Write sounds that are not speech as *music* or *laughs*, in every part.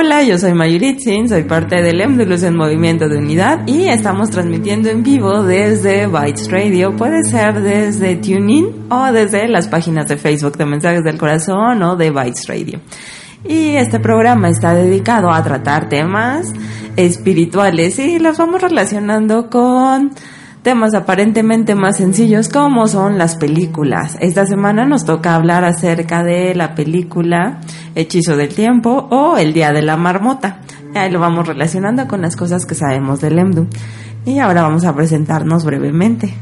Hola, yo soy Mayuritzin, soy parte del Emdulus en Movimiento de Unidad y estamos transmitiendo en vivo desde Bytes Radio. Puede ser desde TuneIn o desde las páginas de Facebook de Mensajes del Corazón o de Bytes Radio. Y este programa está dedicado a tratar temas espirituales y los vamos relacionando con temas aparentemente más sencillos como son las películas. Esta semana nos toca hablar acerca de la película Hechizo del Tiempo o El Día de la Marmota. Ahí lo vamos relacionando con las cosas que sabemos del Emdu. Y ahora vamos a presentarnos brevemente.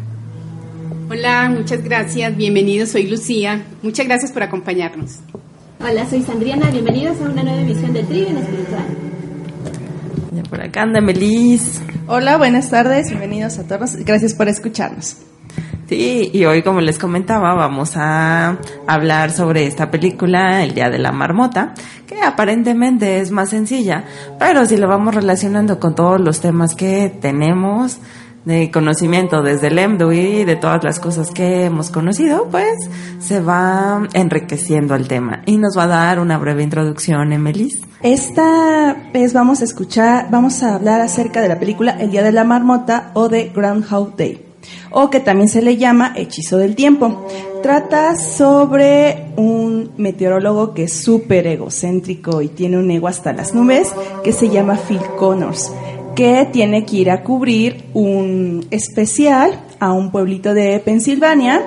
Hola, muchas gracias. Bienvenidos, soy Lucía. Muchas gracias por acompañarnos. Hola, soy Sandriana. Bienvenidos a una nueva emisión de Trivium Espiritual. Ya por acá anda Melis. Hola, buenas tardes, bienvenidos a todos, gracias por escucharnos. Sí, y hoy como les comentaba vamos a hablar sobre esta película, El Día de la Marmota, que aparentemente es más sencilla, pero si lo vamos relacionando con todos los temas que tenemos de conocimiento desde el y de todas las cosas que hemos conocido, pues se va enriqueciendo el tema y nos va a dar una breve introducción, Emelis. Esta vez vamos a escuchar, vamos a hablar acerca de la película El Día de la Marmota o de Groundhog Day, o que también se le llama Hechizo del Tiempo. Trata sobre un meteorólogo que es súper egocéntrico y tiene un ego hasta las nubes, que se llama Phil Connors, que tiene que ir a cubrir un especial a un pueblito de Pensilvania,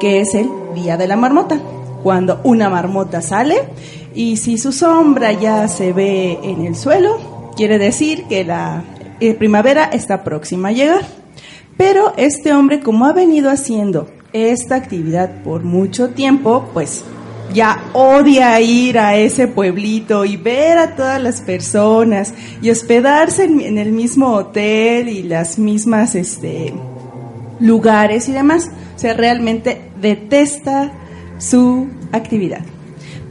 que es el Día de la Marmota. Cuando una marmota sale y si su sombra ya se ve en el suelo, quiere decir que la eh, primavera está próxima a llegar. Pero este hombre, como ha venido haciendo esta actividad por mucho tiempo, pues ya odia ir a ese pueblito y ver a todas las personas y hospedarse en, el mismo hotel y las mismas este, lugares y demás. O sea, realmente detesta su actividad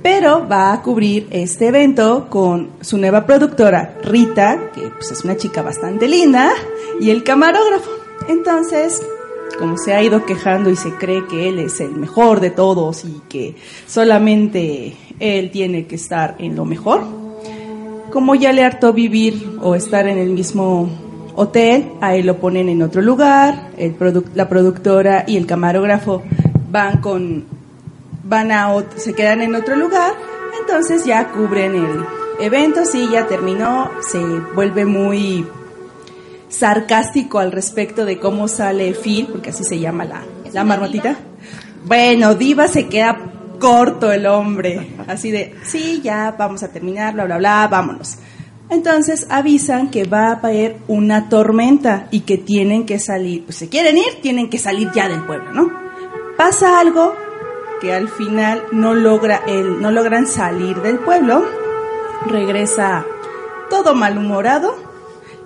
pero va a cubrir este evento con su nueva productora, Rita, que pues, es una chica bastante linda, y el camarógrafo. Entonces, como se ha ido quejando y se cree que él es el mejor de todos y que solamente él tiene que estar en lo mejor, como ya le hartó vivir o estar en el mismo hotel, a él lo ponen en otro lugar, la productora y el camarógrafo van con van a se quedan en otro lugar, entonces ya cubren el evento, sí, ya terminó, se vuelve muy sarcástico al respecto de cómo sale Phil, porque así se llama la, la marmotita. Bueno, Diva se queda corto el hombre, así de, sí, ya vamos a terminar, bla, bla, bla, vámonos. Entonces avisan que va a caer una tormenta y que tienen que salir, pues si quieren ir, tienen que salir ya del pueblo, ¿no? Pasa algo que al final no, logra el, no logran salir del pueblo, regresa todo malhumorado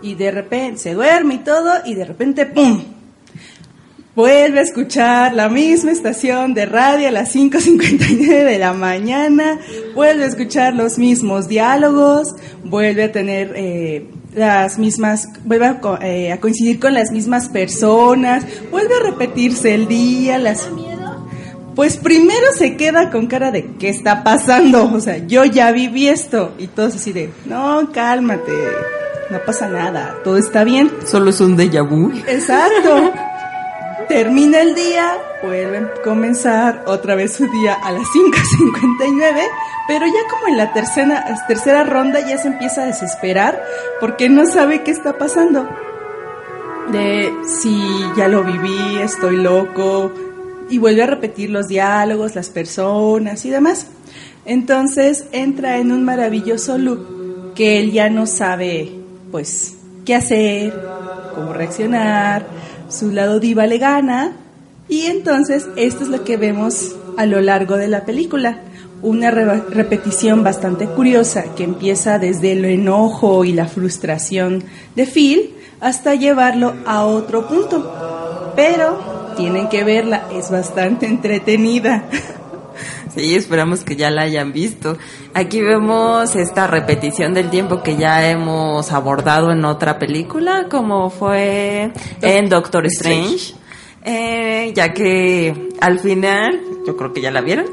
y de repente se duerme y todo y de repente ¡pum! Vuelve a escuchar la misma estación de radio a las 5.59 de la mañana, vuelve a escuchar los mismos diálogos, vuelve a tener eh, las mismas, vuelve a, eh, a, coincidir con las mismas personas, vuelve a repetirse el día, las pues primero se queda con cara de ¿qué está pasando? O sea, yo ya viví esto y todos así de, no, cálmate, no pasa nada, todo está bien. Solo es un déjà vu. Exacto. *laughs* Termina el día, vuelven a comenzar otra vez su día a las 5.59, pero ya como en la tercera, tercera ronda ya se empieza a desesperar porque no sabe qué está pasando. De si ya lo viví, estoy loco, y vuelve a repetir los diálogos, las personas y demás. Entonces entra en un maravilloso loop que él ya no sabe, pues, qué hacer, cómo reaccionar, su lado diva le gana y entonces esto es lo que vemos a lo largo de la película. Una repetición bastante curiosa que empieza desde el enojo y la frustración de Phil hasta llevarlo a otro punto. Pero tienen que verla, es bastante entretenida. *laughs* Sí, esperamos que ya la hayan visto. Aquí vemos esta repetición del tiempo que ya hemos abordado en otra película, como fue en Doctor Strange, eh, ya que al final, yo creo que ya la vieron,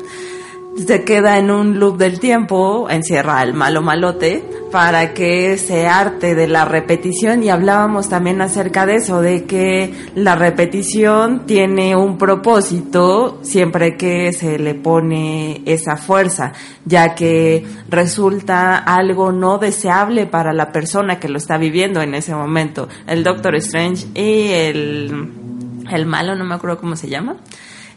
se queda en un loop del tiempo, encierra al malo malote para que se arte de la repetición y hablábamos también acerca de eso, de que la repetición tiene un propósito siempre que se le pone esa fuerza, ya que resulta algo no deseable para la persona que lo está viviendo en ese momento. El Doctor Strange y el, el malo, no me acuerdo cómo se llama.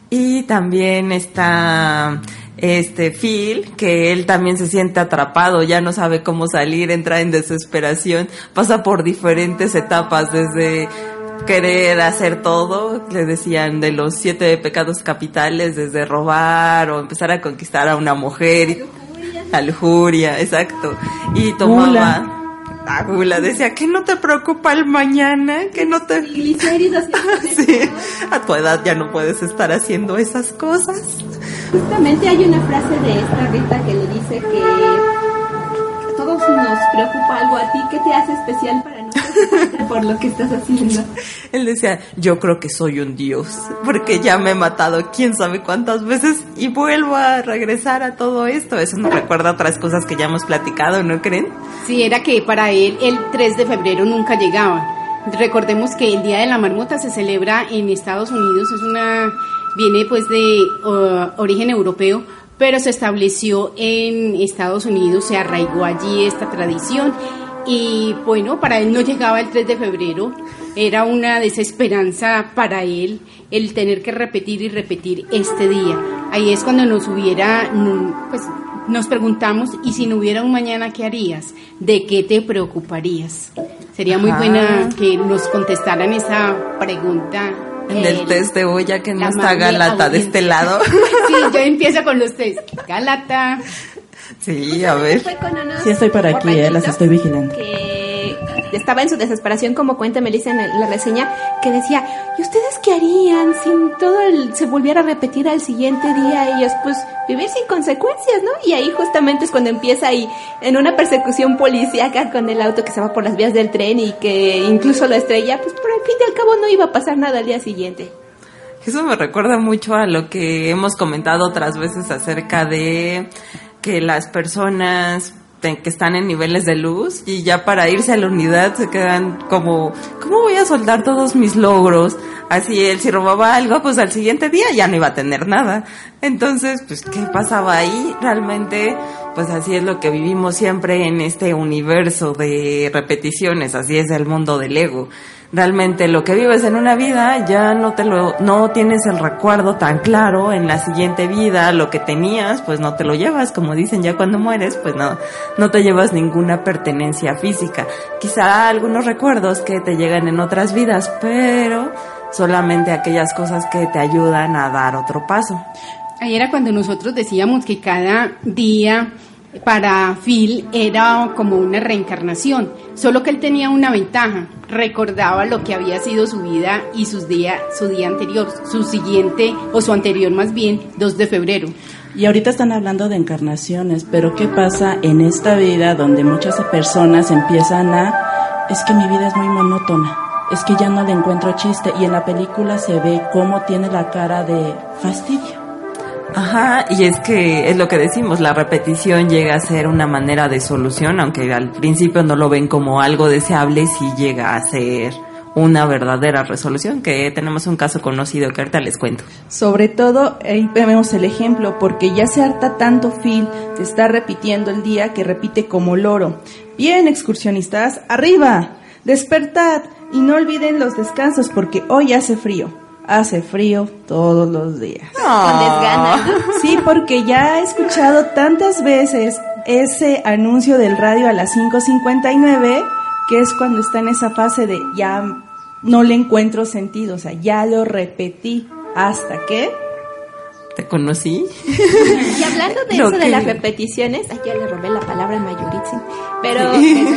Y también está este Phil, que él también se siente atrapado, ya no sabe cómo salir, entra en desesperación, pasa por diferentes etapas, desde querer hacer todo, le decían de los siete pecados capitales, desde robar o empezar a conquistar a una mujer, la lujuria, exacto, y tomaba... Gula decía que no te preocupa el mañana, que no te... *laughs* sí, a tu edad ya no puedes estar haciendo esas cosas. Justamente hay una frase de esta Rita que le dice que todos nos preocupa algo a ti, ¿qué te hace especial para nosotros por lo que estás haciendo? Él decía, yo creo que soy un dios, porque ya me he matado quién sabe cuántas veces y vuelvo a regresar a todo esto. Eso nos recuerda otras cosas que ya hemos platicado, ¿no creen? Sí, era que para él el 3 de febrero nunca llegaba. Recordemos que el Día de la Marmota se celebra en Estados Unidos, es una viene pues de origen europeo, pero se estableció en Estados Unidos, se arraigó allí esta tradición y bueno, para él no llegaba el 3 de febrero, era una desesperanza para él el tener que repetir y repetir este día. Ahí es cuando nos hubiera, pues nos preguntamos, ¿y si no hubiera un mañana qué harías? ¿De qué te preocarías? Sería muy buena que nos contestaran esa pregunta en el, test de ya que no está Galata de este lado. *laughs* sí, yo empiezo con los test. Galata. Sí, a ver. Sí, estoy por aquí, eh, las estoy vigilando. Que estaba en su desesperación, como cuenta Melissa en la reseña, que decía, ¿y ustedes qué harían si todo se volviera a repetir al siguiente día? Ellos, pues, vivir sin consecuencias, ¿no? Y ahí justamente es cuando empieza ahí, en una persecución policíaca con el auto que se va por las vías del tren y que incluso lo estrella, pues por al fin y al cabo no iba a pasar nada al día siguiente. Eso me recuerda mucho a lo que hemos comentado otras veces acerca de que las personas que están en niveles de luz y ya para irse a la unidad se quedan como, ¿cómo voy a soldar todos mis logros? Así él si robaba algo, pues al siguiente día ya no iba a tener nada. Entonces, pues, ¿qué pasaba ahí? Realmente, pues así es lo que vivimos siempre en este universo de repeticiones, así es el mundo del ego realmente lo que vives en una vida ya no te lo no tienes el recuerdo tan claro en la siguiente vida lo que tenías pues no te lo llevas como dicen ya cuando mueres pues no no te llevas ninguna pertenencia física. Quizá algunos recuerdos que te llegan en otras vidas pero solamente aquellas cosas que te ayudan a dar otro paso. Ahí era cuando nosotros decíamos que cada día para Phil era como una reencarnación, solo que él tenía una ventaja, recordaba lo que había sido su vida y sus día, su día anterior, su siguiente o su anterior más bien, 2 de febrero. Y ahorita están hablando de encarnaciones, pero ¿qué pasa en esta vida donde muchas personas empiezan a, es que mi vida es muy monótona, es que ya no le encuentro chiste y en la película se ve cómo tiene la cara de fastidio? Ajá, y es que es lo que decimos, la repetición llega a ser una manera de solución, aunque al principio no lo ven como algo deseable, sí llega a ser una verdadera resolución, que tenemos un caso conocido que ahorita les cuento. Sobre todo, ahí vemos el ejemplo, porque ya se harta tanto Phil de estar repitiendo el día que repite como loro. Bien, excursionistas, arriba, despertad y no olviden los descansos porque hoy hace frío. Hace frío todos los días. Con desgana. *laughs* Sí, porque ya he escuchado tantas veces ese anuncio del radio a las 5.59, que es cuando está en esa fase de ya no le encuentro sentido, o sea, ya lo repetí hasta que... ¿Te conocí? *laughs* Y hablando de *laughs* eso de las repeticiones, ya le robé la palabra a pero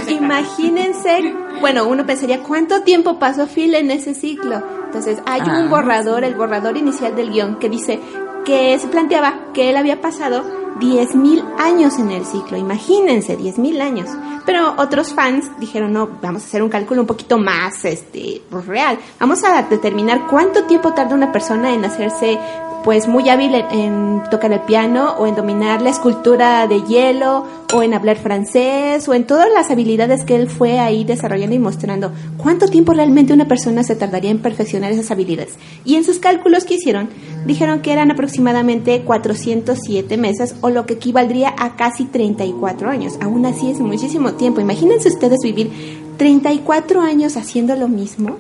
imagínense, bueno, uno pensaría, ¿cuánto tiempo pasó Phil en ese ciclo? Entonces, hay Ah. un borrador, el borrador inicial del guion, que dice que se planteaba que él había pasado 10.000 años en el ciclo, imagínense, 10.000 años. Pero otros fans dijeron, no, vamos a hacer un cálculo un poquito más este, pues, real. Vamos a determinar cuánto tiempo tarda una persona en hacerse pues muy hábil en, en tocar el piano o en dominar la escultura de hielo o en hablar francés o en todas las habilidades que él fue ahí desarrollando y mostrando. ¿Cuánto tiempo realmente una persona se tardaría en perfeccionar esas habilidades? Y en sus cálculos que hicieron, dijeron que eran aproximadamente 407 meses o lo que equivaldría a casi 34 años. Aún así es muchísimo tiempo. Imagínense ustedes vivir 34 años haciendo lo mismo.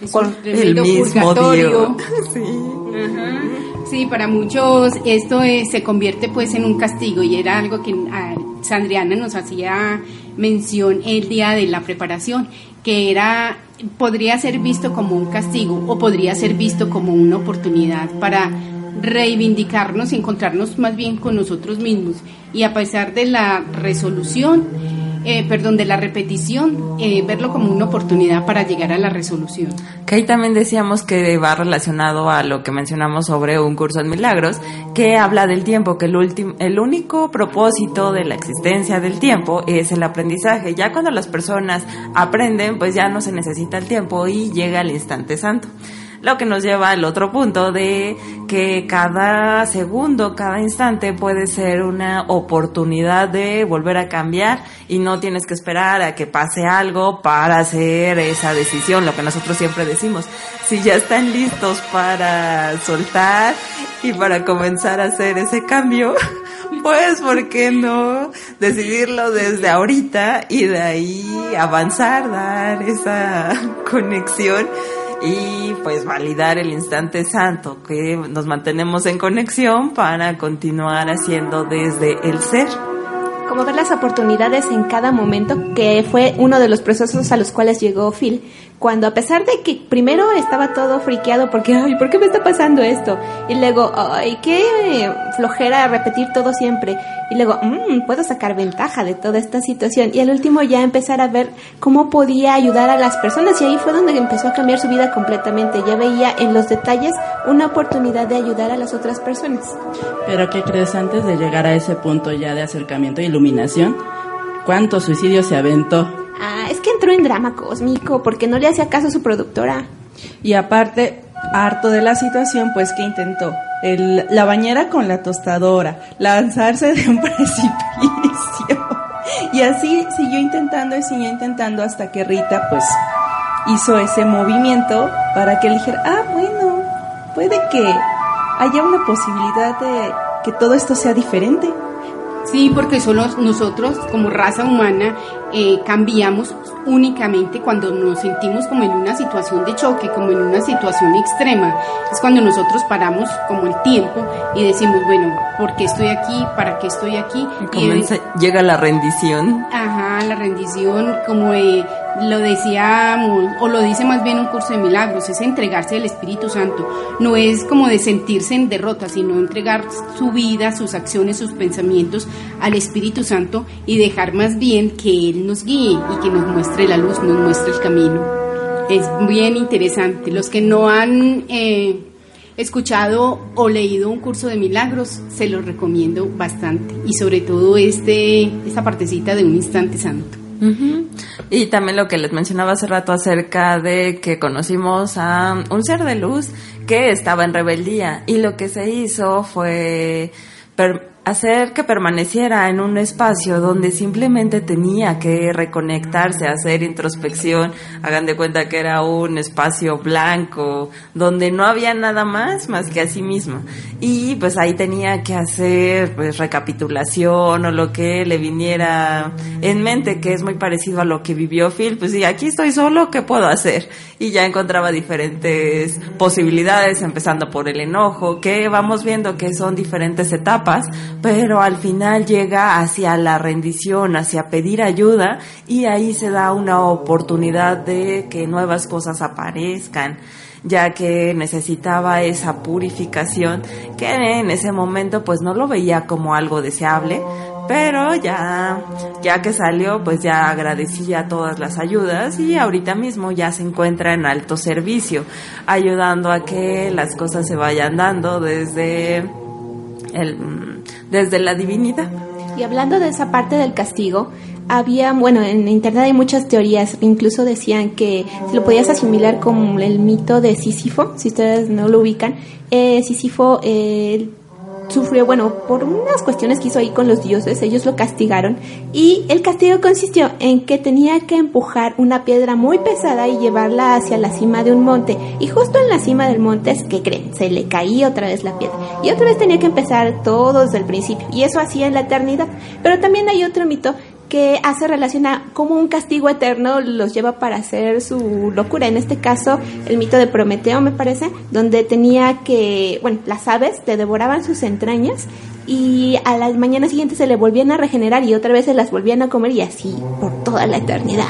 Es Con el mismo purgatorio. *laughs* Sí. Ajá. Sí, para muchos esto eh, se convierte pues en un castigo y era algo que ah, Sandriana nos hacía mención el día de la preparación, que era podría ser visto como un castigo o podría ser visto como una oportunidad para reivindicarnos y encontrarnos más bien con nosotros mismos. Y a pesar de la resolución eh, perdón, de la repetición, eh, verlo como una oportunidad para llegar a la resolución. Que ahí también decíamos que va relacionado a lo que mencionamos sobre un curso en milagros, que habla del tiempo, que el, último, el único propósito de la existencia del tiempo es el aprendizaje. Ya cuando las personas aprenden, pues ya no se necesita el tiempo y llega el instante santo. Lo que nos lleva al otro punto de que cada segundo, cada instante puede ser una oportunidad de volver a cambiar y no tienes que esperar a que pase algo para hacer esa decisión, lo que nosotros siempre decimos. Si ya están listos para soltar y para comenzar a hacer ese cambio, *laughs* pues, ¿por qué no decidirlo desde ahorita y de ahí avanzar, dar esa *laughs* conexión? Y pues validar el instante santo, que nos mantenemos en conexión para continuar haciendo desde el ser. Como ver las oportunidades en cada momento, que fue uno de los procesos a los cuales llegó Phil, cuando a pesar de que primero estaba todo friqueado porque, ay, ¿por qué me está pasando esto? Y luego, ay, qué flojera repetir todo siempre. Y luego, mmm, puedo sacar ventaja de toda esta situación. Y al último ya empezar a ver cómo podía ayudar a las personas. Y ahí fue donde empezó a cambiar su vida completamente. Ya veía en los detalles una oportunidad de ayudar a las otras personas. Pero ¿qué crees antes de llegar a ese punto ya de acercamiento e iluminación? ¿Cuántos suicidios se aventó? Ah, es que entró en drama cósmico porque no le hacía caso a su productora. Y aparte, harto de la situación, pues que intentó el, la bañera con la tostadora, lanzarse de un *laughs* precipicio. Y así siguió intentando y siguió intentando hasta que Rita pues hizo ese movimiento para que él dijera, ah, bueno, puede que haya una posibilidad de que todo esto sea diferente. Sí, porque solo nosotros como raza humana eh, cambiamos únicamente cuando nos sentimos como en una situación de choque, como en una situación extrema. Es cuando nosotros paramos como el tiempo y decimos, bueno, ¿por qué estoy aquí? ¿Para qué estoy aquí? Y comienza, llega la rendición. Ajá, la rendición, como eh, lo decíamos, o lo dice más bien un curso de milagros, es entregarse al Espíritu Santo. No es como de sentirse en derrota, sino entregar su vida, sus acciones, sus pensamientos al Espíritu Santo y dejar más bien que Él nos guíe y que nos muestre la luz, nos muestre el camino. Es bien interesante. Los que no han eh, escuchado o leído un curso de milagros, se los recomiendo bastante. Y sobre todo este, esta partecita de un instante santo. Y también lo que les mencionaba hace rato acerca de que conocimos a un ser de luz que estaba en rebeldía. Y lo que se hizo fue hacer que permaneciera en un espacio donde simplemente tenía que reconectarse, hacer introspección, hagan de cuenta que era un espacio blanco, donde no había nada más más que a sí mismo. Y pues ahí tenía que hacer pues recapitulación o lo que le viniera en mente, que es muy parecido a lo que vivió Phil, pues sí, aquí estoy solo, ¿qué puedo hacer? Y ya encontraba diferentes posibilidades, empezando por el enojo, que vamos viendo que son diferentes etapas, pero al final llega hacia la rendición, hacia pedir ayuda y ahí se da una oportunidad de que nuevas cosas aparezcan ya que necesitaba esa purificación que en ese momento pues no lo veía como algo deseable, pero ya ya que salió pues ya agradecía todas las ayudas y ahorita mismo ya se encuentra en alto servicio, ayudando a que las cosas se vayan dando desde el desde la divinidad. Y hablando de esa parte del castigo, había, bueno, en internet hay muchas teorías, incluso decían que se lo podías asimilar con el mito de Sísifo, si ustedes no lo ubican. Eh, Sísifo, eh, sufrió, bueno, por unas cuestiones que hizo ahí con los dioses, ellos lo castigaron y el castigo consistió en que tenía que empujar una piedra muy pesada y llevarla hacia la cima de un monte y justo en la cima del monte, ¿qué creen? Se le caía otra vez la piedra y otra vez tenía que empezar todo desde el principio y eso hacía en la eternidad. Pero también hay otro mito que hace relación a cómo un castigo eterno los lleva para hacer su locura. En este caso, el mito de Prometeo, me parece, donde tenía que, bueno, las aves le devoraban sus entrañas y a la mañana siguiente se le volvían a regenerar y otra vez se las volvían a comer y así por toda la eternidad.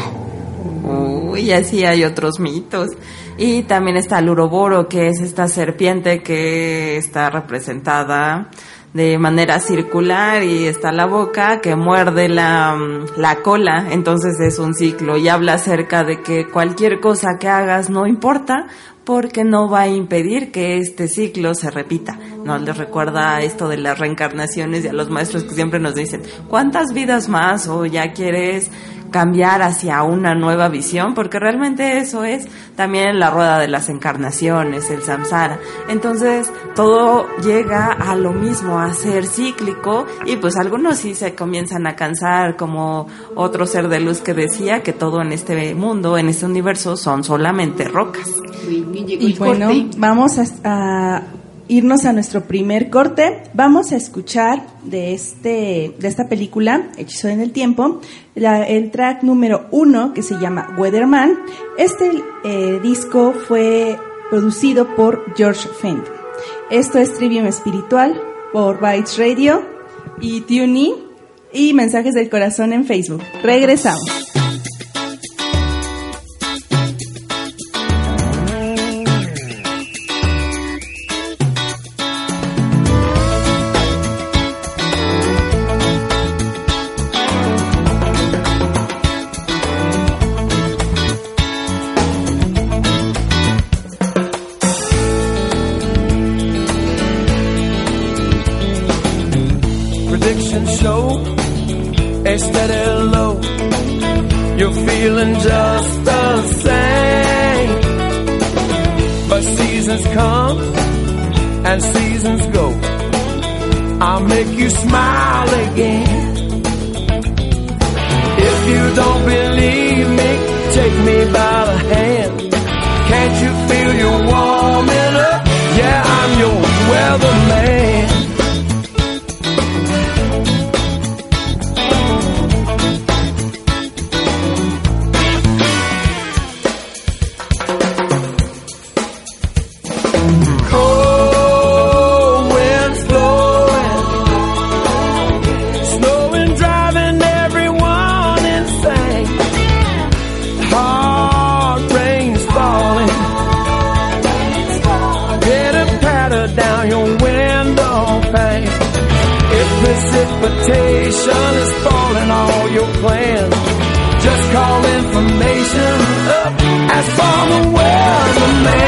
Uy, así hay otros mitos. Y también está el uroboro, que es esta serpiente que está representada de manera circular y está la boca que muerde la, la cola, entonces es un ciclo y habla acerca de que cualquier cosa que hagas no importa porque no va a impedir que este ciclo se repita. ¿No les recuerda esto de las reencarnaciones y a los maestros que siempre nos dicen, ¿cuántas vidas más? O ya quieres cambiar hacia una nueva visión, porque realmente eso es también la rueda de las encarnaciones, el samsara. Entonces, todo llega a lo mismo, a ser cíclico, y pues algunos sí se comienzan a cansar, como otro ser de luz que decía que todo en este mundo, en este universo, son solamente rocas. Y bueno, vamos a irnos a nuestro primer corte, vamos a escuchar de, este, de esta película, Hechizo en el Tiempo, el track número uno que se llama Weatherman. Este eh, disco fue producido por George Fenton. Esto es Trivium Espiritual por Bytes Radio y TuneIn y Mensajes del Corazón en Facebook. Regresamos. feeling just the same. But seasons come and seasons go. I'll make you smile again. If you don't believe me, take me by the hand. Can't you feel you're warming up? Yeah, I'm your weatherman. woman.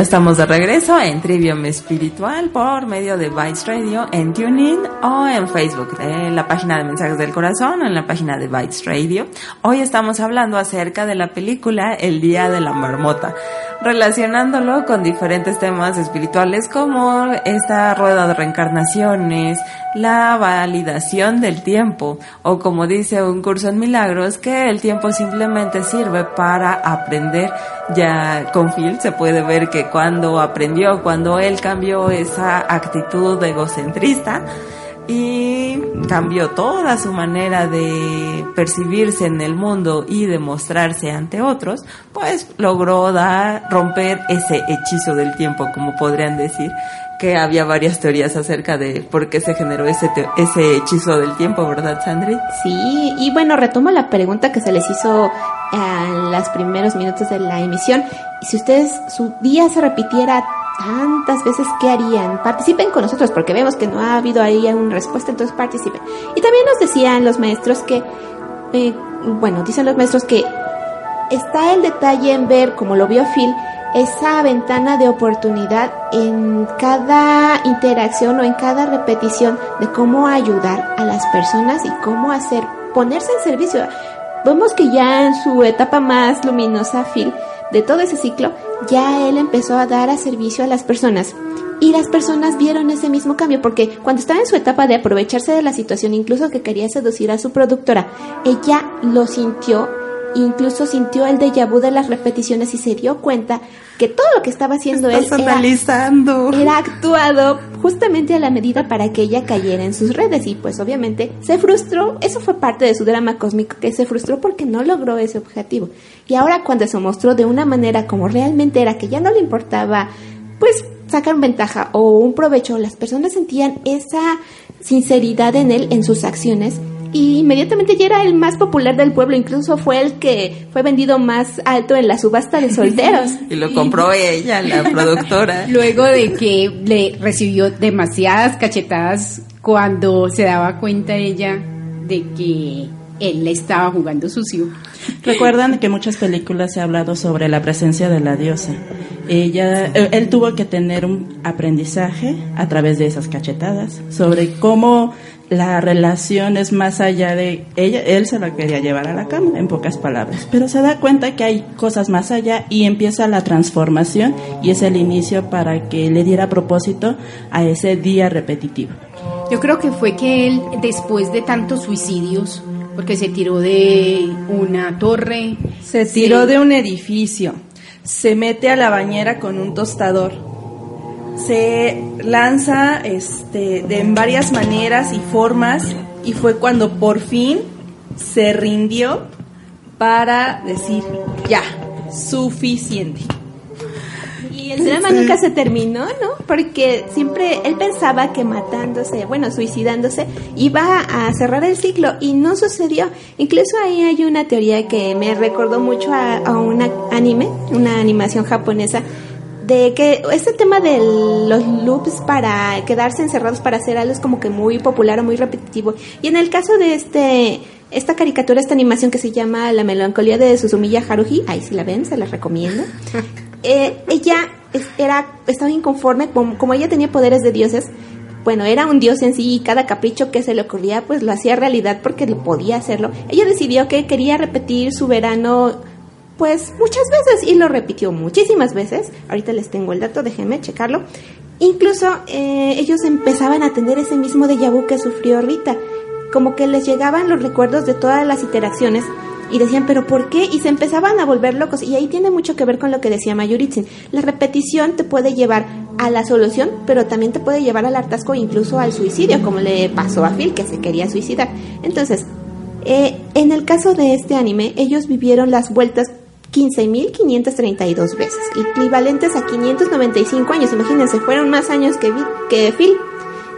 Estamos de regreso en Trivium Espiritual por medio de Bytes Radio en TuneIn o en Facebook, en la página de Mensajes del Corazón o en la página de Bytes Radio. Hoy estamos hablando acerca de la película El Día de la Marmota, relacionándolo con diferentes temas espirituales como esta rueda de reencarnaciones, la validación del tiempo o como dice un curso en milagros que el tiempo simplemente sirve para aprender. Ya con Phil se puede ver que cuando aprendió, cuando él cambió esa actitud egocentrista, y cambió toda su manera de percibirse en el mundo y de mostrarse ante otros, pues logró dar, romper ese hechizo del tiempo, como podrían decir, que había varias teorías acerca de por qué se generó ese, ese hechizo del tiempo, ¿verdad, Sandri? Sí, y bueno, retomo la pregunta que se les hizo en los primeros minutos de la emisión. Si ustedes, su día se repitiera tantas veces, ¿qué harían? Participen con nosotros porque vemos que no ha habido ahí una respuesta, entonces participen. Y también nos decían los maestros que, eh, bueno, dicen los maestros que está el detalle en ver, como lo vio Phil, esa ventana de oportunidad en cada interacción o en cada repetición de cómo ayudar a las personas y cómo hacer, ponerse en servicio. Vemos que ya en su etapa más luminosa, Phil, de todo ese ciclo, ya él empezó a dar a servicio a las personas. Y las personas vieron ese mismo cambio, porque cuando estaba en su etapa de aprovecharse de la situación, incluso que quería seducir a su productora, ella lo sintió, incluso sintió el déjà vu de las repeticiones y se dio cuenta que todo lo que estaba haciendo él era, analizando. era actuado justamente a la medida para que ella cayera en sus redes. Y pues obviamente se frustró, eso fue parte de su drama cósmico que se frustró porque no logró ese objetivo. Y ahora cuando se mostró de una manera como realmente era que ya no le importaba pues sacar ventaja o un provecho, las personas sentían esa sinceridad en él en sus acciones y inmediatamente ya era el más popular del pueblo, incluso fue el que fue vendido más alto en la subasta de solteros. *laughs* Y lo compró ella, la *laughs* productora. Luego de que le recibió demasiadas cachetadas cuando se daba cuenta ella de que él le estaba jugando sucio. Recuerdan que en muchas películas se ha hablado sobre la presencia de la diosa. Ella, eh, él tuvo que tener un aprendizaje a través de esas cachetadas sobre cómo la relación es más allá de ella, él se la quería llevar a la cama, en pocas palabras, pero se da cuenta que hay cosas más allá y empieza la transformación y es el inicio para que le diera propósito a ese día repetitivo. Yo creo que fue que él, después de tantos suicidios, porque se tiró de una torre. Se tiró de un edificio, se mete a la bañera con un tostador, se lanza este, de en varias maneras y formas y fue cuando por fin se rindió para decir, ya, suficiente. Y el drama nunca se terminó, ¿no? Porque siempre él pensaba que matándose, bueno, suicidándose, iba a cerrar el ciclo y no sucedió. Incluso ahí hay una teoría que me recordó mucho a, a un anime, una animación japonesa, de que este tema de los loops para quedarse encerrados para hacer algo es como que muy popular o muy repetitivo. Y en el caso de este esta caricatura, esta animación que se llama La melancolía de Susumiya Haruhi, ahí si la ven, se la recomiendo. *laughs* Eh, ella era, estaba inconforme, como, como ella tenía poderes de dioses, bueno, era un dios en sí y cada capricho que se le ocurría pues lo hacía realidad porque lo podía hacerlo. Ella decidió que quería repetir su verano pues muchas veces y lo repitió muchísimas veces. Ahorita les tengo el dato, déjenme checarlo. Incluso eh, ellos empezaban a tener ese mismo déjà vu que sufrió Rita. Como que les llegaban los recuerdos de todas las interacciones y decían, pero ¿por qué? Y se empezaban a volver locos. Y ahí tiene mucho que ver con lo que decía Mayuritzin. La repetición te puede llevar a la solución, pero también te puede llevar al hartazgo, incluso al suicidio, como le pasó a Phil, que se quería suicidar. Entonces, eh, en el caso de este anime, ellos vivieron las vueltas 15.532 veces, equivalentes a 595 años. Imagínense, fueron más años que, Vi- que Phil.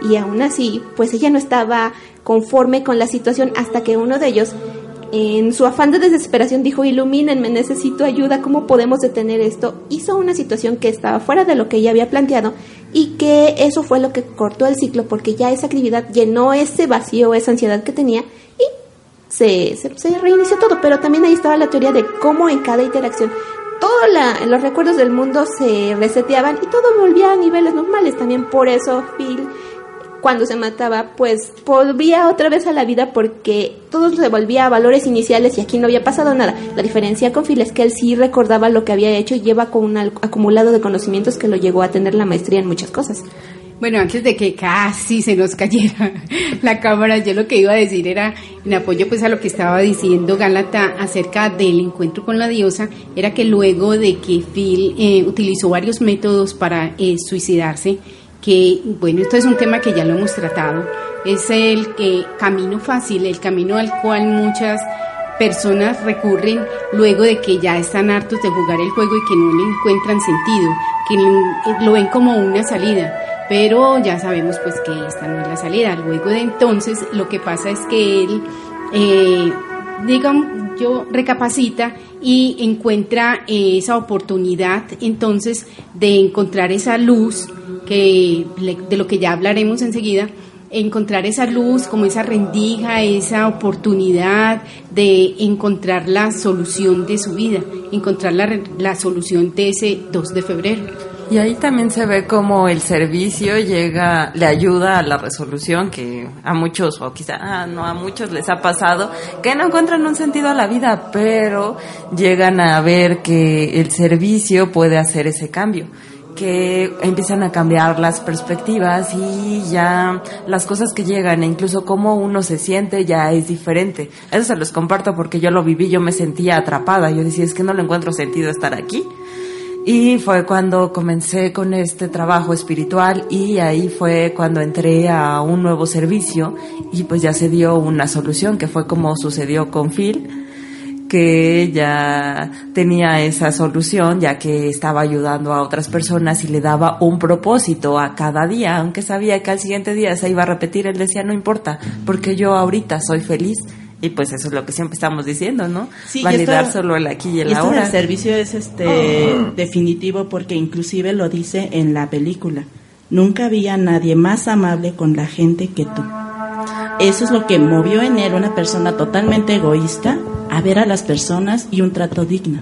Y aún así, pues ella no estaba conforme con la situación hasta que uno de ellos, en su afán de desesperación, dijo, ilumínenme, necesito ayuda, ¿cómo podemos detener esto? Hizo una situación que estaba fuera de lo que ella había planteado y que eso fue lo que cortó el ciclo porque ya esa actividad llenó ese vacío, esa ansiedad que tenía y se, se, reinició todo, pero también ahí estaba la teoría de cómo en cada interacción todos los recuerdos del mundo se reseteaban y todo volvía a niveles normales. También por eso Phil, cuando se mataba, pues volvía otra vez a la vida porque todo se volvía a valores iniciales y aquí no había pasado nada. La diferencia con Phil es que él sí recordaba lo que había hecho y lleva con un acumulado de conocimientos que lo llegó a tener la maestría en muchas cosas. Bueno, antes de que casi se nos cayera *laughs* la cámara, yo lo que iba a decir era, en apoyo pues a lo que estaba diciendo Gálata acerca del encuentro con la diosa, era que luego de que Phil eh, utilizó varios métodos para eh, suicidarse, que bueno, esto es un tema que ya lo hemos tratado, es el que camino fácil, el camino al cual muchas personas recurren luego de que ya están hartos de jugar el juego y que no le encuentran sentido, que lo ven como una salida pero ya sabemos pues que esta no es la salida. Luego de entonces lo que pasa es que él, eh, digamos, yo recapacita y encuentra esa oportunidad entonces de encontrar esa luz que de lo que ya hablaremos enseguida encontrar esa luz, como esa rendija, esa oportunidad de encontrar la solución de su vida, encontrar la, la solución de ese 2 de febrero. Y ahí también se ve cómo el servicio llega, le ayuda a la resolución que a muchos, o quizá ah, no a muchos les ha pasado, que no encuentran un sentido a la vida, pero llegan a ver que el servicio puede hacer ese cambio que empiezan a cambiar las perspectivas y ya las cosas que llegan e incluso cómo uno se siente ya es diferente. Eso se los comparto porque yo lo viví, yo me sentía atrapada, yo decía es que no le encuentro sentido estar aquí. Y fue cuando comencé con este trabajo espiritual y ahí fue cuando entré a un nuevo servicio y pues ya se dio una solución que fue como sucedió con Phil que ya tenía esa solución ya que estaba ayudando a otras personas y le daba un propósito a cada día, aunque sabía que al siguiente día se iba a repetir, él decía no importa, porque yo ahorita soy feliz y pues eso es lo que siempre estamos diciendo, ¿no? Sí, y Validar esto- solo el aquí y el esto ahora. del servicio es este definitivo porque inclusive lo dice en la película. Nunca había nadie más amable con la gente que tú. Eso es lo que movió en él una persona totalmente egoísta a ver a las personas y un trato digno.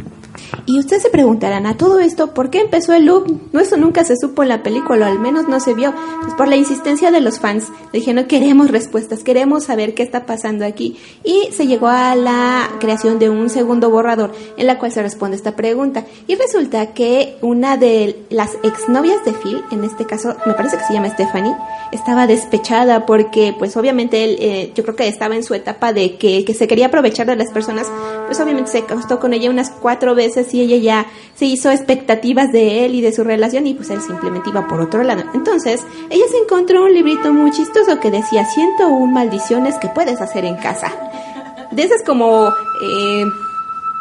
Y ustedes se preguntarán, a todo esto, ¿por qué empezó el loop? No, eso nunca se supo en la película, o al menos no se vio. Pues por la insistencia de los fans. Dijeron, queremos respuestas, queremos saber qué está pasando aquí. Y se llegó a la creación de un segundo borrador en la cual se responde esta pregunta. Y resulta que una de las exnovias de Phil, en este caso, me parece que se llama Stephanie, estaba despechada porque, pues obviamente él, eh, yo creo que estaba en su etapa de que, que se quería aprovechar de las personas, pues obviamente se acostó con ella unas cuatro veces y ella ya se hizo expectativas de él y de su relación y pues él simplemente iba por otro lado. Entonces, ella se encontró un librito muy chistoso que decía 101 maldiciones que puedes hacer en casa. De esas como eh,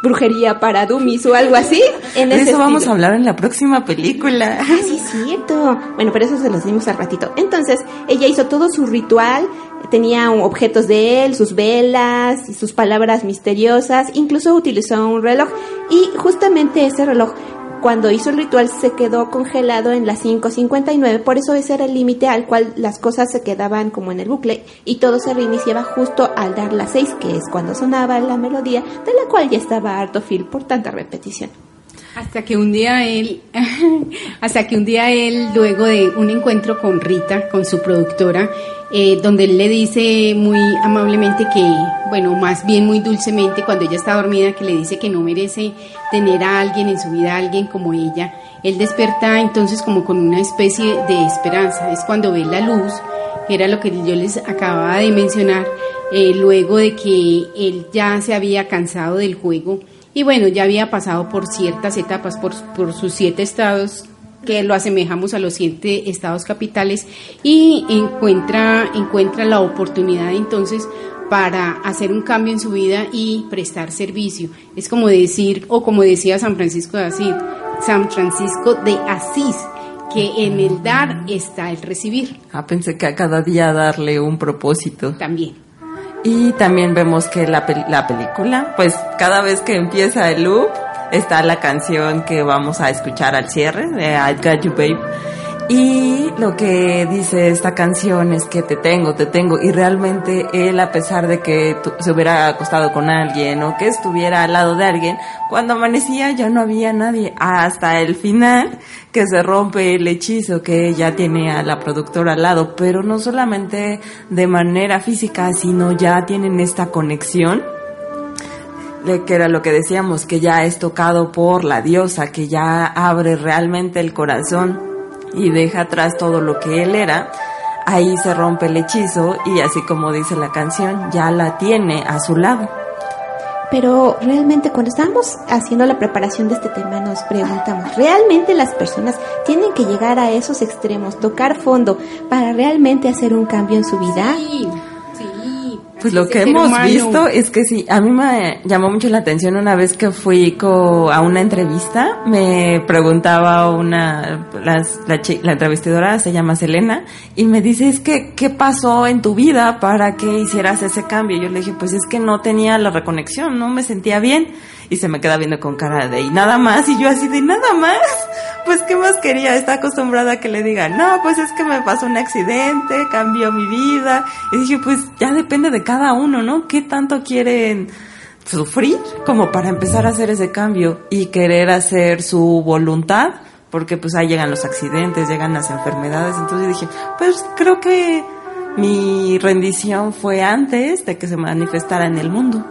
brujería para dummies o algo así. En De eso vamos a hablar en la próxima película. Ah, sí, es cierto. Bueno, pero eso se los dimos al ratito. Entonces, ella hizo todo su ritual, tenía objetos de él, sus velas sus palabras misteriosas, incluso utilizó un reloj y justamente ese reloj cuando hizo el ritual se quedó congelado en las 5.59, por eso ese era el límite al cual las cosas se quedaban como en el bucle y todo se reiniciaba justo al dar las 6, que es cuando sonaba la melodía, de la cual ya estaba harto Phil por tanta repetición. Hasta que un día él, *laughs* hasta que un día él, luego de un encuentro con Rita, con su productora, eh, donde él le dice muy amablemente que, bueno, más bien muy dulcemente, cuando ella está dormida, que le dice que no merece tener a alguien en su vida, alguien como ella, él despierta entonces como con una especie de esperanza. Es cuando ve la luz, que era lo que yo les acababa de mencionar, eh, luego de que él ya se había cansado del juego y bueno, ya había pasado por ciertas etapas, por, por sus siete estados que lo asemejamos a los siete estados capitales y encuentra, encuentra la oportunidad entonces para hacer un cambio en su vida y prestar servicio. Es como decir, o como decía San Francisco de Asís, San Francisco de Asís, que en el dar está el recibir Ah, pensé que a cada día darle un propósito. también. Y también vemos que la, pel- la película, pues cada vez que empieza el loop, está la canción que vamos a escuchar al cierre de I Got You Babe. Y lo que dice esta canción es que te tengo, te tengo. Y realmente él, a pesar de que se hubiera acostado con alguien o que estuviera al lado de alguien, cuando amanecía ya no había nadie. Hasta el final que se rompe el hechizo que ella tiene a la productora al lado. Pero no solamente de manera física, sino ya tienen esta conexión que era lo que decíamos, que ya es tocado por la diosa, que ya abre realmente el corazón y deja atrás todo lo que él era, ahí se rompe el hechizo y así como dice la canción, ya la tiene a su lado. Pero realmente cuando estábamos haciendo la preparación de este tema nos preguntamos, ¿realmente las personas tienen que llegar a esos extremos, tocar fondo, para realmente hacer un cambio en su vida? Sí. Pues lo que hemos humano. visto es que sí, a mí me llamó mucho la atención una vez que fui co- a una entrevista, me preguntaba una, las- la, la entrevistadora se llama Selena, y me dice, es que, ¿qué pasó en tu vida para que hicieras ese cambio? Yo le dije, pues es que no tenía la reconexión, no me sentía bien, y se me queda viendo con cara de, y nada más, y yo así de, nada más, pues qué más quería, está acostumbrada a que le digan, no, pues es que me pasó un accidente, cambió mi vida, y dije, pues ya depende de cada uno, ¿no? ¿Qué tanto quieren sufrir como para empezar a hacer ese cambio y querer hacer su voluntad? Porque pues ahí llegan los accidentes, llegan las enfermedades, entonces dije, pues creo que mi rendición fue antes de que se manifestara en el mundo.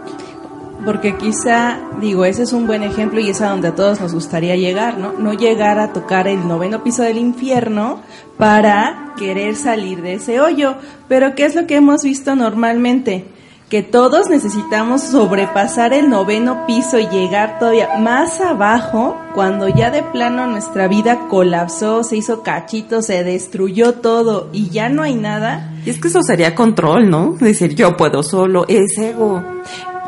Porque quizá, digo, ese es un buen ejemplo y es a donde a todos nos gustaría llegar, ¿no? No llegar a tocar el noveno piso del infierno para querer salir de ese hoyo. Pero ¿qué es lo que hemos visto normalmente? Que todos necesitamos sobrepasar el noveno piso y llegar todavía más abajo cuando ya de plano nuestra vida colapsó, se hizo cachito, se destruyó todo y ya no hay nada. Y es que eso sería control, ¿no? Decir yo puedo solo, es ego.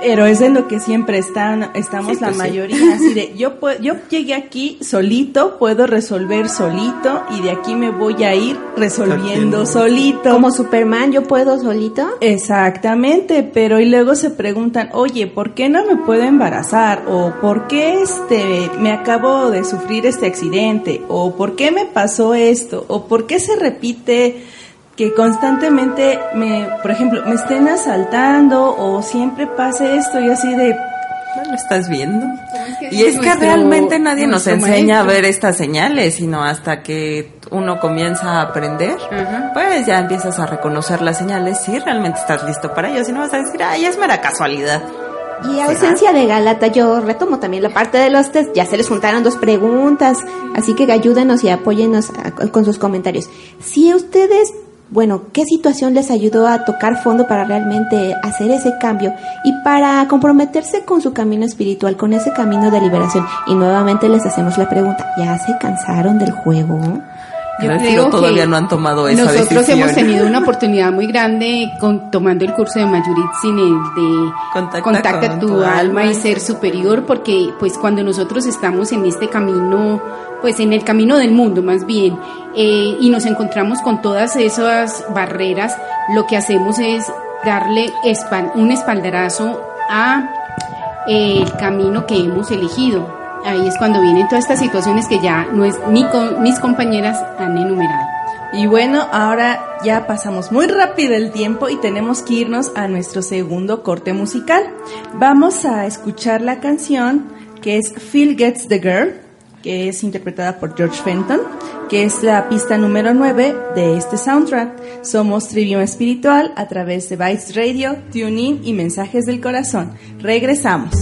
Pero es de lo que siempre están, estamos Sí, la pues sí. mayoría, así de, yo, yo llegué aquí solito, puedo resolver solito y de aquí me voy a ir resolviendo solito. Como Superman, yo puedo solito. Exactamente, pero y luego se preguntan, oye, ¿por qué no me puedo embarazar? ¿O por qué este, me acabo de sufrir este accidente? ¿O por qué me pasó esto? ¿O por qué se repite que constantemente me, por ejemplo, me estén asaltando o siempre pase esto y así de, No lo estás viendo. que Y es que nuestro- realmente nadie nos enseña a ver estas señales, sino hasta que uno comienza a aprender, pues ya empiezas a reconocer las señales si realmente estás listo para ello. Si no vas a decir, ay, es mera casualidad. Y ausencia de Galata, yo retomo también la parte de los test. Ya se les juntaron dos preguntas, así que ayúdenos y apóyennos a- con sus comentarios. Si ustedes, bueno, ¿qué situación les ayudó a tocar fondo para realmente hacer ese cambio y para comprometerse con su camino espiritual, con ese camino de liberación? Y nuevamente les hacemos la pregunta, ¿ya se cansaron del juego? Yo creo todavía que no han tomado esa Nosotros decisión. hemos tenido una oportunidad muy grande con, tomando el curso de Mayuritzin, el de Contacta Contacta con tu, tu alma alma. y ser superior, porque pues cuando nosotros estamos en este camino, pues en el camino del mundo más bien, eh, y nos encontramos con todas esas barreras, lo que hacemos es darle espal- un espaldarazo a eh, el camino que hemos elegido. Ahí es cuando vienen todas estas situaciones que ya no es, mi mis compañeras han enumerado. Y bueno, ahora ya pasamos muy rápido el tiempo y tenemos que irnos a nuestro segundo corte musical. Vamos a escuchar la canción que es Phil Gets the Girl, que es interpretada por George Fenton, que es la pista número 9 de este soundtrack. Somos Trivium Espiritual a través de Bytes Radio, TuneIn y Mensajes del Corazón. Regresamos.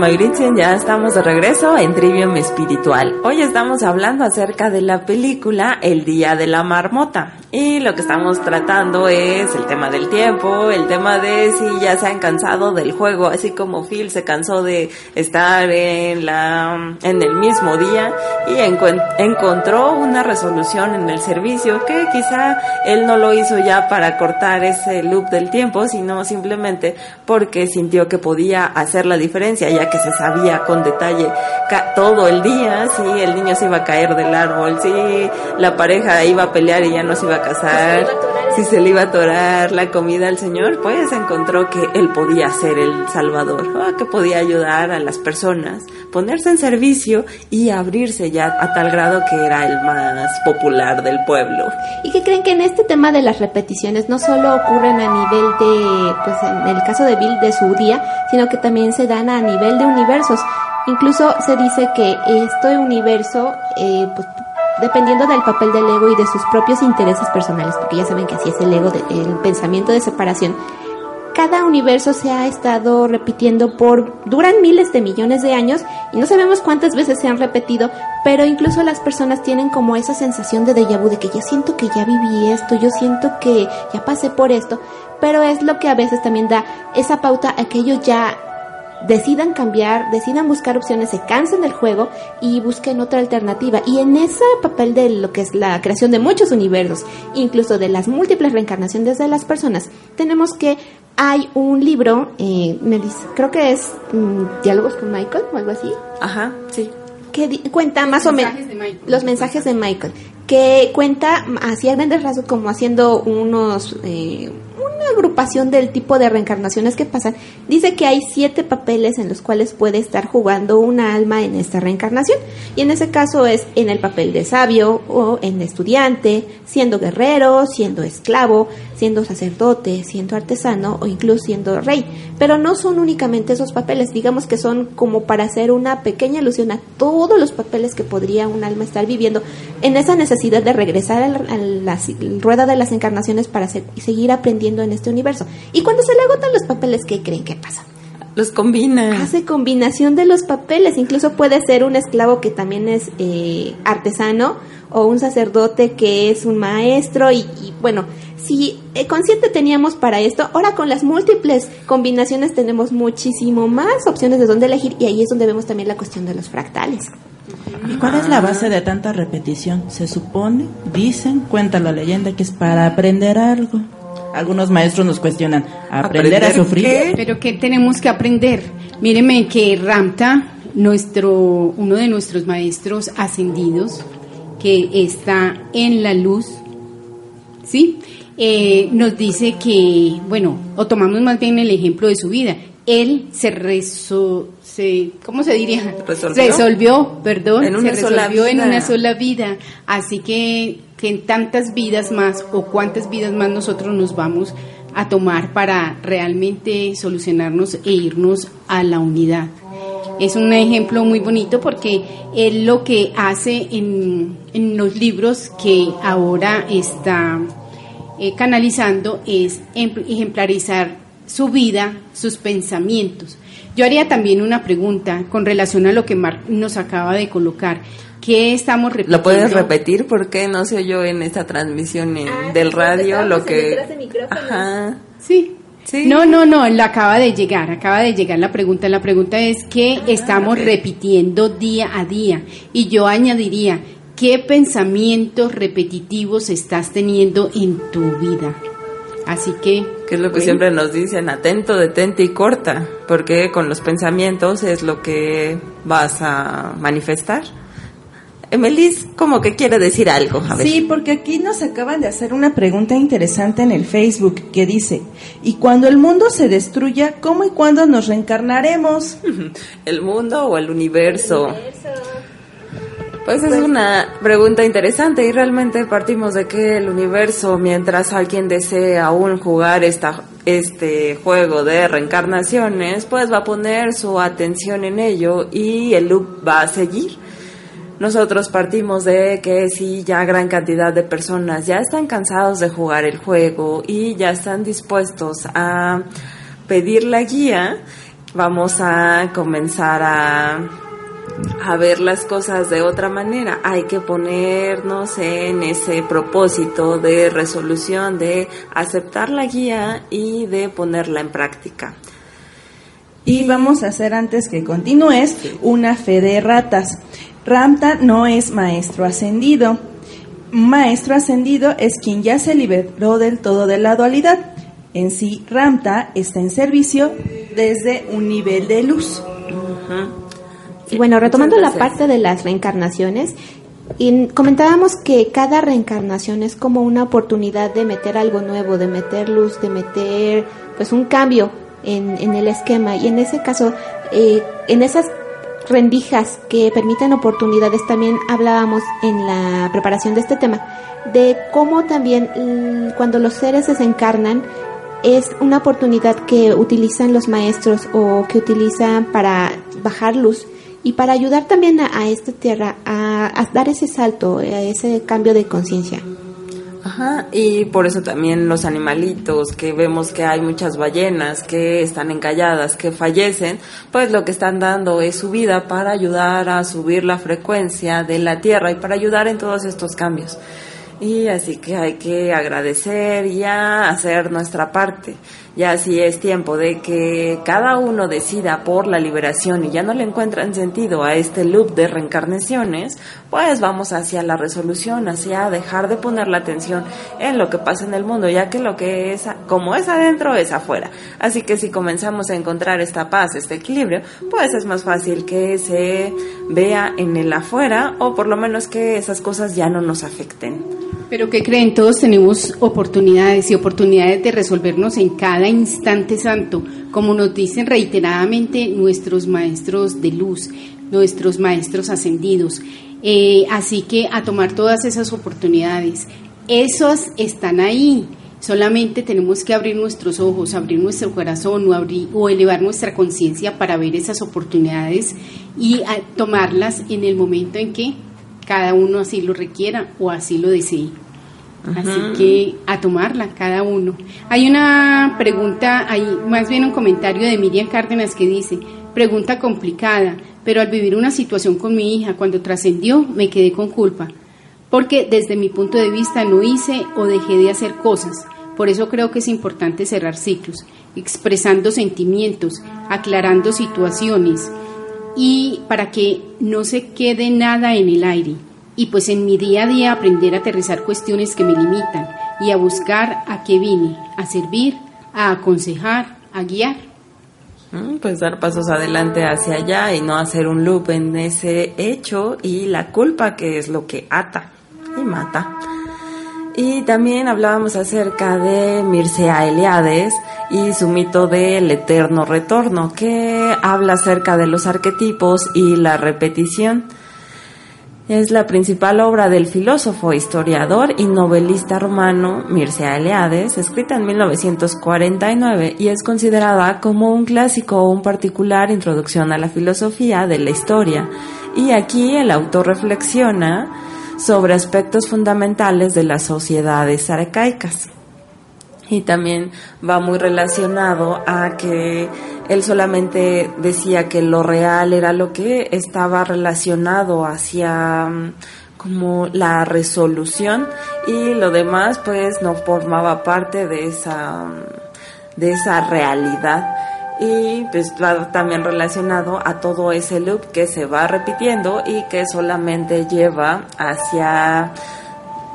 Mayritzen, ya estamos de regreso en Trivium Espiritual. Hoy estamos hablando acerca de la película El Día de la Marmota. Y lo que estamos tratando es el tema del tiempo, el tema de si ya se han cansado del juego, así como Phil se cansó de estar en la, en el mismo día y encuen- encontró una resolución en el servicio que quizá él no lo hizo ya para cortar ese loop del tiempo, sino simplemente porque sintió que podía hacer la diferencia, ya que se sabía con detalle todo el día si el niño se iba a caer del árbol, si la pareja iba a pelear y ya no se iba a casar, si se le iba a atorar la comida al Señor, pues encontró que él podía ser el Salvador, que podía ayudar a las personas, ponerse en servicio y abrirse ya a tal grado que era el más popular del pueblo. Y que creen que en este tema de las repeticiones no solo ocurren a nivel de, pues en el caso de Bill, de su día, sino que también se dan a nivel de universos. Incluso se dice que este universo, eh, pues dependiendo del papel del ego y de sus propios intereses personales, porque ya saben que así es el ego, de- el pensamiento de separación, cada universo se ha estado repitiendo por duran miles de millones de años y no sabemos cuántas veces se han repetido, pero incluso las personas tienen como esa sensación de déjà vu de que yo siento que ya viví esto, yo siento que ya pasé por esto, pero es lo que a veces también da esa pauta a ya decidan cambiar, decidan buscar opciones, se cansen del juego y busquen otra alternativa. Y en ese papel de lo que es la creación de muchos universos, incluso de las múltiples reencarnaciones de las personas, tenemos que hay un libro, eh, me dice, creo que es mm, Diálogos con Michael o algo así, Ajá, sí. que di- cuenta más o menos mensajes de Michael. los mensajes de Michael, que cuenta así a grandes rasgos como haciendo unos eh, una agrupación del tipo de reencarnaciones que pasan. Dice que hay siete papeles en los cuales puede estar jugando una alma en esta reencarnación y en ese caso es en el papel de sabio o en estudiante, siendo guerrero, siendo esclavo, siendo sacerdote, siendo artesano o incluso siendo rey. Pero no son únicamente esos papeles, digamos que son como para hacer una pequeña alusión a todos los papeles que podría un alma estar viviendo en esa necesidad de regresar a la, rueda de las encarnaciones para se- seguir aprendiendo en este universo. Y cuando se le agotan los papeles, ¿qué creen que pasa? Los combina. Hace combinación de los papeles, incluso puede ser un esclavo que también es eh, artesano o un sacerdote que es un maestro y, y, bueno, si eh, consciente teníamos para esto, ahora con las múltiples combinaciones tenemos muchísimo más opciones de dónde elegir y ahí es donde vemos también la cuestión de los fractales. ¿Y cuál es la base de tanta repetición? Se supone, dicen, cuenta la leyenda que es para aprender algo. Algunos maestros nos cuestionan, ¿aprender, a ¿Aprender sufrir? qué? Pero ¿qué tenemos que aprender? Míreme que Ramta, nuestro, uno de nuestros maestros ascendidos, que está en la luz, ¿sí? Eh, nos dice que, bueno, o tomamos más bien el ejemplo de su vida. Él se reso, se, ¿cómo se diría? ¿Resolvió? Resolvió, perdón, En una se sola resolvió en vida. una sola vida. Así que, que en tantas vidas más o cuántas vidas más nosotros nos vamos a tomar para realmente solucionarnos e irnos a la unidad. Es un ejemplo muy bonito porque él lo que hace en, en los libros que ahora está eh, canalizando es em- ejemplarizar su vida, sus pensamientos. Yo haría también una pregunta con relación a lo que Mark nos acaba de colocar. ¿Qué estamos repitiendo? ¿Lo puedes repetir? porque no se oyó en esta transmisión en- Ah, del sí, radio lo que... detrás de micrófono. Ajá. Sí. Sí. No, no, no, la acaba de llegar, acaba de llegar la pregunta. La pregunta es qué estamos repitiendo día a día. Y yo añadiría, ¿qué pensamientos repetitivos estás teniendo en tu vida? Así que... Que es lo que siempre nos dicen, atento, detente y corta, porque con los pensamientos es lo que vas a manifestar. Emelis, como que quiere decir algo, a ver. Sí, porque aquí nos acaban de hacer una pregunta interesante en el Facebook que dice, ¿y cuando el mundo se destruya, cómo y cuándo nos reencarnaremos? *laughs* ¿El mundo o el universo? Pues es una pregunta interesante y realmente partimos de que el universo, mientras alguien desee aún jugar esta, este juego de reencarnaciones, pues va a poner su atención en ello y el loop va a seguir. Nosotros partimos de que si ya gran cantidad de personas ya están cansados de jugar el juego y ya están dispuestos a pedir la guía, vamos a comenzar a, a ver las cosas de otra manera. Hay que ponernos en ese propósito de resolución, de aceptar la guía y de ponerla en práctica. Y vamos a hacer antes que continúes una fe de ratas. Ramta no es maestro ascendido. Maestro ascendido es quien ya se liberó del todo de la dualidad. En sí, Ramta está en servicio desde un nivel de luz. Y bueno, retomando la parte de las reencarnaciones, y comentábamos que cada reencarnación es como una oportunidad de meter algo nuevo, de meter luz, de meter pues un cambio en, en el esquema. Y en ese caso, eh, en esas rendijas que permiten oportunidades, también hablábamos en la preparación de este tema, de cómo también mm, cuando los seres desencarnan, es una oportunidad que utilizan los maestros o que utilizan para bajar luz y para ayudar también a, a esta tierra a, dar ese salto, a ese cambio de conciencia. Ajá, y por eso también los animalitos, que vemos que hay muchas ballenas que están encalladas, que fallecen, pues lo que están dando es su vida para ayudar a subir la frecuencia de la Tierra y para ayudar en todos estos cambios. Y así que hay que agradecer y hacer nuestra parte. Ya si es tiempo de que cada uno decida por la liberación y ya no le encuentran sentido a este loop de reencarnaciones, pues vamos hacia la resolución, hacia dejar de poner la atención en lo que pasa en el mundo, ya que lo que es, como es adentro, es afuera. Así que si comenzamos a encontrar esta paz, este equilibrio, pues es más fácil que se vea en el afuera o por lo menos que esas cosas ya no nos afecten. Pero ¿qué creen? Todos tenemos oportunidades y oportunidades de resolvernos en cada instante santo, como nos dicen reiteradamente nuestros maestros de luz, nuestros maestros ascendidos. Eh, así que a tomar todas esas oportunidades. Esos están ahí. Solamente tenemos que abrir nuestros ojos, abrir nuestro corazón o, abrir, o elevar nuestra conciencia para ver esas oportunidades y tomarlas en el momento en que cada uno así lo requiera o así lo desee. Así que a tomarla cada uno. Hay una pregunta, hay más bien un comentario de Miriam Cárdenas que dice, pregunta complicada, pero al vivir una situación con mi hija, cuando trascendió, me quedé con culpa, porque desde mi punto de vista no hice o dejé de hacer cosas. Por eso creo que es importante cerrar ciclos, expresando sentimientos, aclarando situaciones, y para que no se quede nada en el aire. Y pues en mi día a día aprender a aterrizar cuestiones que me limitan y a buscar a qué vine, a servir, a aconsejar, a guiar. Mm, Pues dar pasos adelante hacia allá y no hacer un loop en ese hecho y la culpa que es lo que ata y mata. Y también hablábamos acerca de Mircea Eliades y su mito del eterno retorno, que habla acerca de los arquetipos y la repetición. Es la principal obra del filósofo, historiador y novelista romano Mircea Eliades, escrita en 1949 y es considerada como un clásico o un particular introducción a la filosofía de la historia. Y aquí el autor reflexiona sobre aspectos fundamentales de las sociedades arcaicas. Y también va muy relacionado a que él solamente decía que lo real era lo que estaba relacionado hacia mm, como la resolución y lo demás pues no formaba parte de esa mm, de esa realidad y pues va también relacionado a todo ese loop que se va repitiendo y que solamente lleva hacia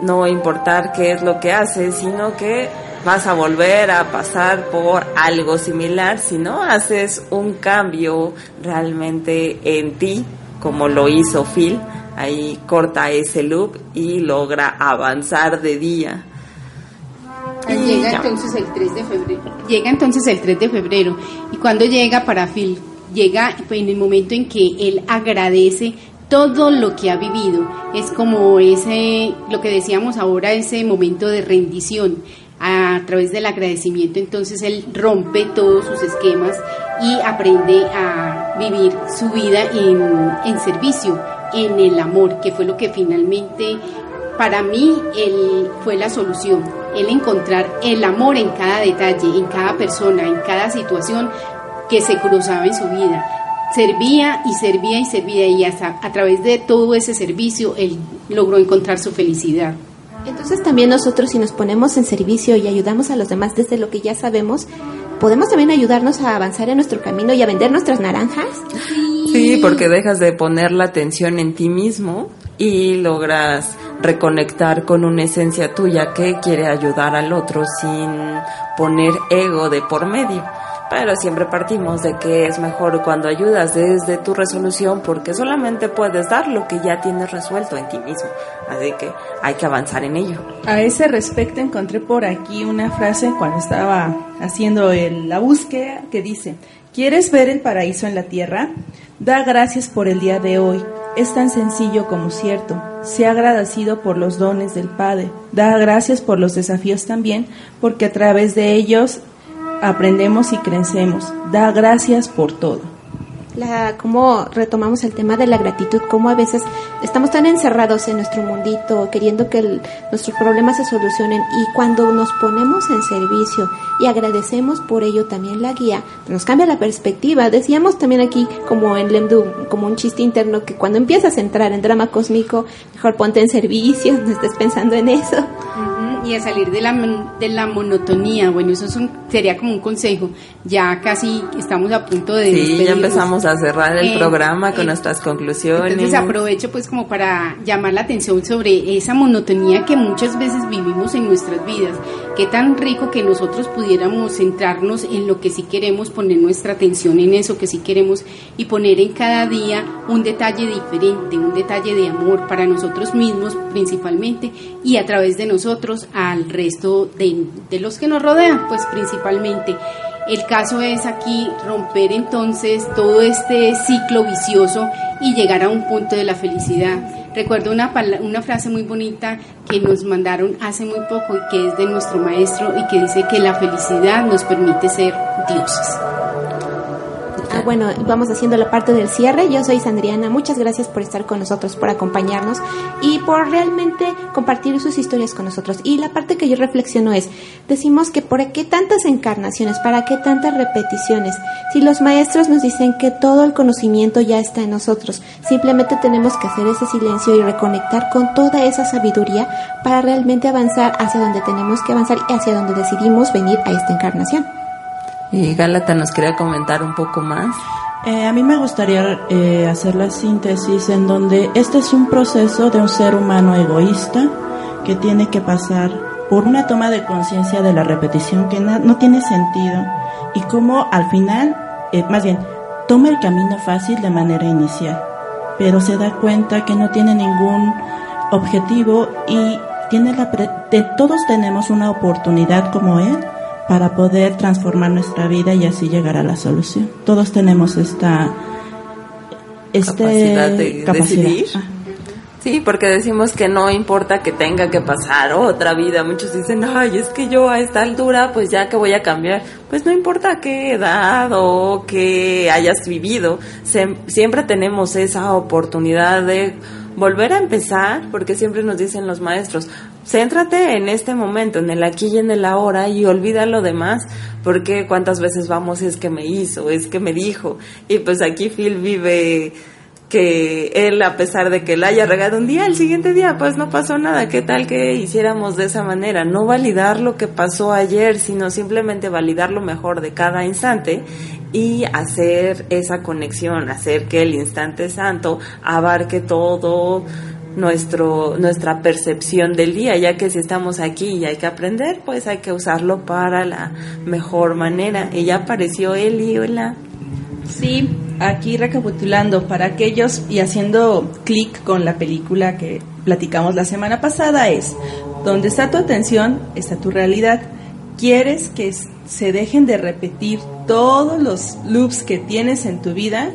no importar qué es lo que haces, sino que vas a volver a pasar por algo similar si no haces un cambio realmente en ti, como lo hizo Phil. Ahí corta ese loop y logra avanzar de día. Y Llega entonces el 3 de febrero. Llega entonces el 3 de febrero. ¿Y cuando llega para Phil? Llega en el momento en que él agradece todo lo que ha vivido. Es como ese, lo que decíamos ahora, ese momento de rendición. A través del agradecimiento, entonces él rompe todos sus esquemas y aprende a vivir su vida en, en servicio, en el amor, que fue lo que finalmente para mí él fue la solución, el encontrar el amor en cada detalle, en cada persona, en cada situación, que se cruzaba en su vida. Servía y servía y servía y hasta a través de todo ese servicio él logró encontrar su felicidad. Entonces también nosotros si nos ponemos en servicio y ayudamos a los demás desde lo que ya sabemos, podemos también ayudarnos a avanzar en nuestro camino y a vender nuestras naranjas. Sí, porque dejas de poner la atención en ti mismo y logras reconectar con una esencia tuya que quiere ayudar al otro sin poner ego de por medio. Pero siempre partimos de que es mejor cuando ayudas desde tu resolución porque solamente puedes dar lo que ya tienes resuelto en ti mismo. Así que hay que avanzar en ello. A ese respecto encontré por aquí una frase cuando estaba haciendo la búsqueda que dice, ¿quieres ver el paraíso en la tierra? Da gracias por el día de hoy. Es tan sencillo como cierto. Sea agradecido por los dones del Padre. Da gracias por los desafíos también, porque a través de ellos aprendemos y crecemos. Da gracias por todo. La, cómo retomamos el tema de la gratitud, cómo a veces estamos tan encerrados en nuestro mundito, queriendo que el- nuestros problemas se solucionen y cuando nos ponemos en servicio y agradecemos por ello también la guía, nos cambia la perspectiva. Decíamos también aquí, como en Lemdu, como un chiste interno, que cuando empiezas a entrar en drama cósmico, mejor ponte en servicio, *laughs* no estés pensando en eso. Y a salir de la, de la monotonía, bueno, eso es un- sería como un consejo. Ya casi estamos a punto de Sí, ya empezamos a cerrar el Eh, programa con eh, nuestras conclusiones. Entonces aprovecho pues como para llamar la atención sobre esa monotonía que muchas veces vivimos en nuestras vidas. Qué tan rico que nosotros pudiéramos centrarnos en lo que sí queremos, poner nuestra atención en eso que sí queremos y poner en cada día un detalle diferente, un detalle de amor para nosotros mismos principalmente y a través de nosotros al resto de, de los que nos rodean, pues principalmente. El caso es aquí romper entonces todo este ciclo vicioso y llegar a un punto de la felicidad. Recuerdo una, una frase muy bonita que nos mandaron hace muy poco y que es de nuestro maestro y que dice que la felicidad nos permite ser dioses. Ah, bueno, vamos haciendo la parte del cierre. Yo soy Sandriana. Muchas gracias por estar con nosotros, por acompañarnos y por realmente compartir sus historias con nosotros. Y la parte que yo reflexiono es, decimos que por qué tantas encarnaciones, para qué tantas repeticiones. Si los maestros nos dicen que todo el conocimiento ya está en nosotros, simplemente tenemos que hacer ese silencio y reconectar con toda esa sabiduría para realmente avanzar hacia donde tenemos que avanzar y hacia donde decidimos venir a esta encarnación. Y Gálata nos quería comentar un poco más. Eh, a mí me gustaría eh, hacer la síntesis en donde este es un proceso de un ser humano egoísta que tiene que pasar por una toma de conciencia de la repetición que no tiene sentido y cómo al final, eh, más bien, toma el camino fácil de manera inicial, pero se da cuenta que no tiene ningún objetivo y tiene la pre- de, todos tenemos una oportunidad como él para poder transformar nuestra vida y así llegar a la solución. Todos tenemos esta este, capacidad de capacidad. decidir. Ah. Sí, porque decimos que no importa que tenga que pasar otra vida. Muchos dicen, ay, es que yo a esta altura, pues ya que voy a cambiar. Pues no importa qué edad o que hayas vivido. Siempre tenemos esa oportunidad de volver a empezar, porque siempre nos dicen los maestros, céntrate en este momento, en el aquí y en el ahora y olvida lo demás, porque cuántas veces vamos es que me hizo, es que me dijo. Y pues aquí Phil vive que él, a pesar de que la haya regado un día, el siguiente día, pues no pasó nada. ¿Qué tal que hiciéramos de esa manera? No validar lo que pasó ayer, sino simplemente validar lo mejor de cada instante y hacer esa conexión, hacer que el instante santo abarque todo nuestro nuestra percepción del día, ya que si estamos aquí y hay que aprender, pues hay que usarlo para la mejor manera. Y ya apareció Eli, hola. Sí, aquí recapitulando para aquellos y haciendo clic con la película que platicamos la semana pasada es, donde está tu atención, está tu realidad. ¿Quieres que se dejen de repetir todos los loops que tienes en tu vida?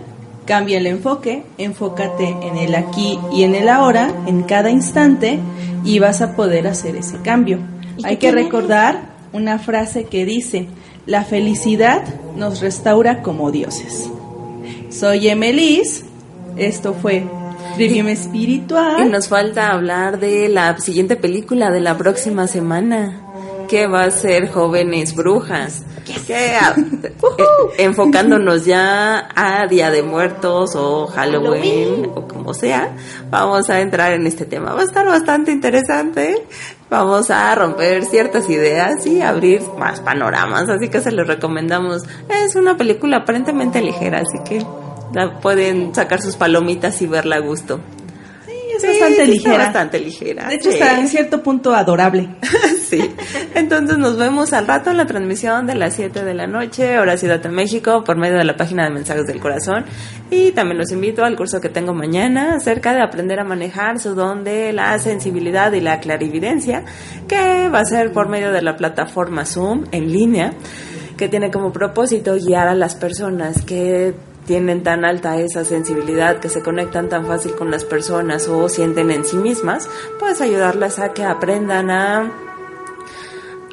Cambia el enfoque, enfócate en el aquí y en el ahora, en cada instante, y vas a poder hacer ese cambio. ¿Y Hay que recordar una frase que dice, la felicidad nos restaura como dioses. Soy Emelis, esto fue Trivium *laughs* Y Espiritual. nos falta hablar de la siguiente película de la próxima semana, que va a ser Jóvenes Brujas. Que, a- eh, enfocándonos ya a Día de Muertos o Halloween, o como sea, vamos a entrar en este tema. Va a estar bastante interesante. Vamos a romper ciertas ideas y abrir más panoramas, así que se los recomendamos. Es una película aparentemente ligera, así que la pueden sacar sus palomitas y verla a gusto. Sí, bastante está ligera. bastante ligera. De hecho, sí. está en cierto punto adorable. *laughs* sí. Entonces nos vemos al rato en la transmisión de las 7 de la noche, hora Ciudad de México, por medio de la página de Mensajes del Corazón. Y también los invito al curso que tengo mañana acerca de aprender a manejar su don de la sensibilidad y la clarividencia, que va a ser por medio de la plataforma Zoom en línea, que tiene como propósito guiar a las personas que tienen tan alta esa sensibilidad, que se conectan tan fácil con las personas o sienten en sí mismas, pues ayudarlas a que aprendan a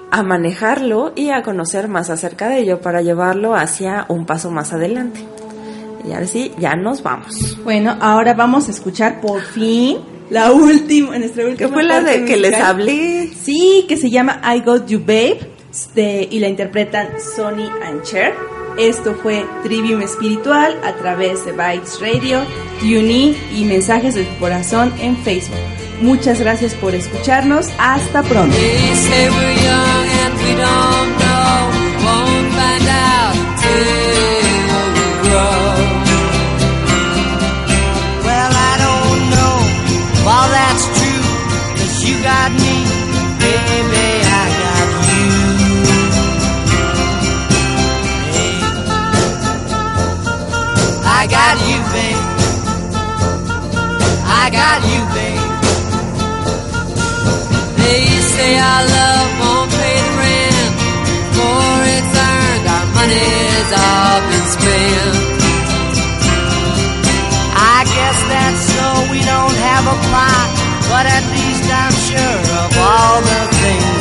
a manejarlo y a conocer más acerca de ello para llevarlo hacia un paso más adelante. Y ahora sí, ya nos vamos. Bueno, ahora vamos a escuchar por fin la última, nuestra última. Que fue la de que les hablé. Sí, que se llama I Got You Babe de- y la interpretan Sonny and Cher. Esto fue Trivium Espiritual a través de Bytes Radio, TuneIn y Mensajes del Corazón en Facebook. Muchas gracias por escucharnos. Hasta pronto. Say we're young got you, babe. They say our love won't pay the rent, for it's earned, our money's all been spent. I guess that's so we don't have a plot, but at least I'm sure of all the things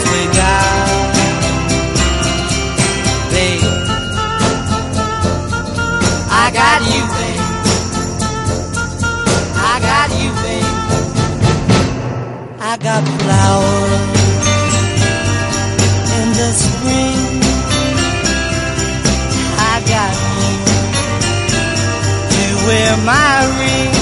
my ring.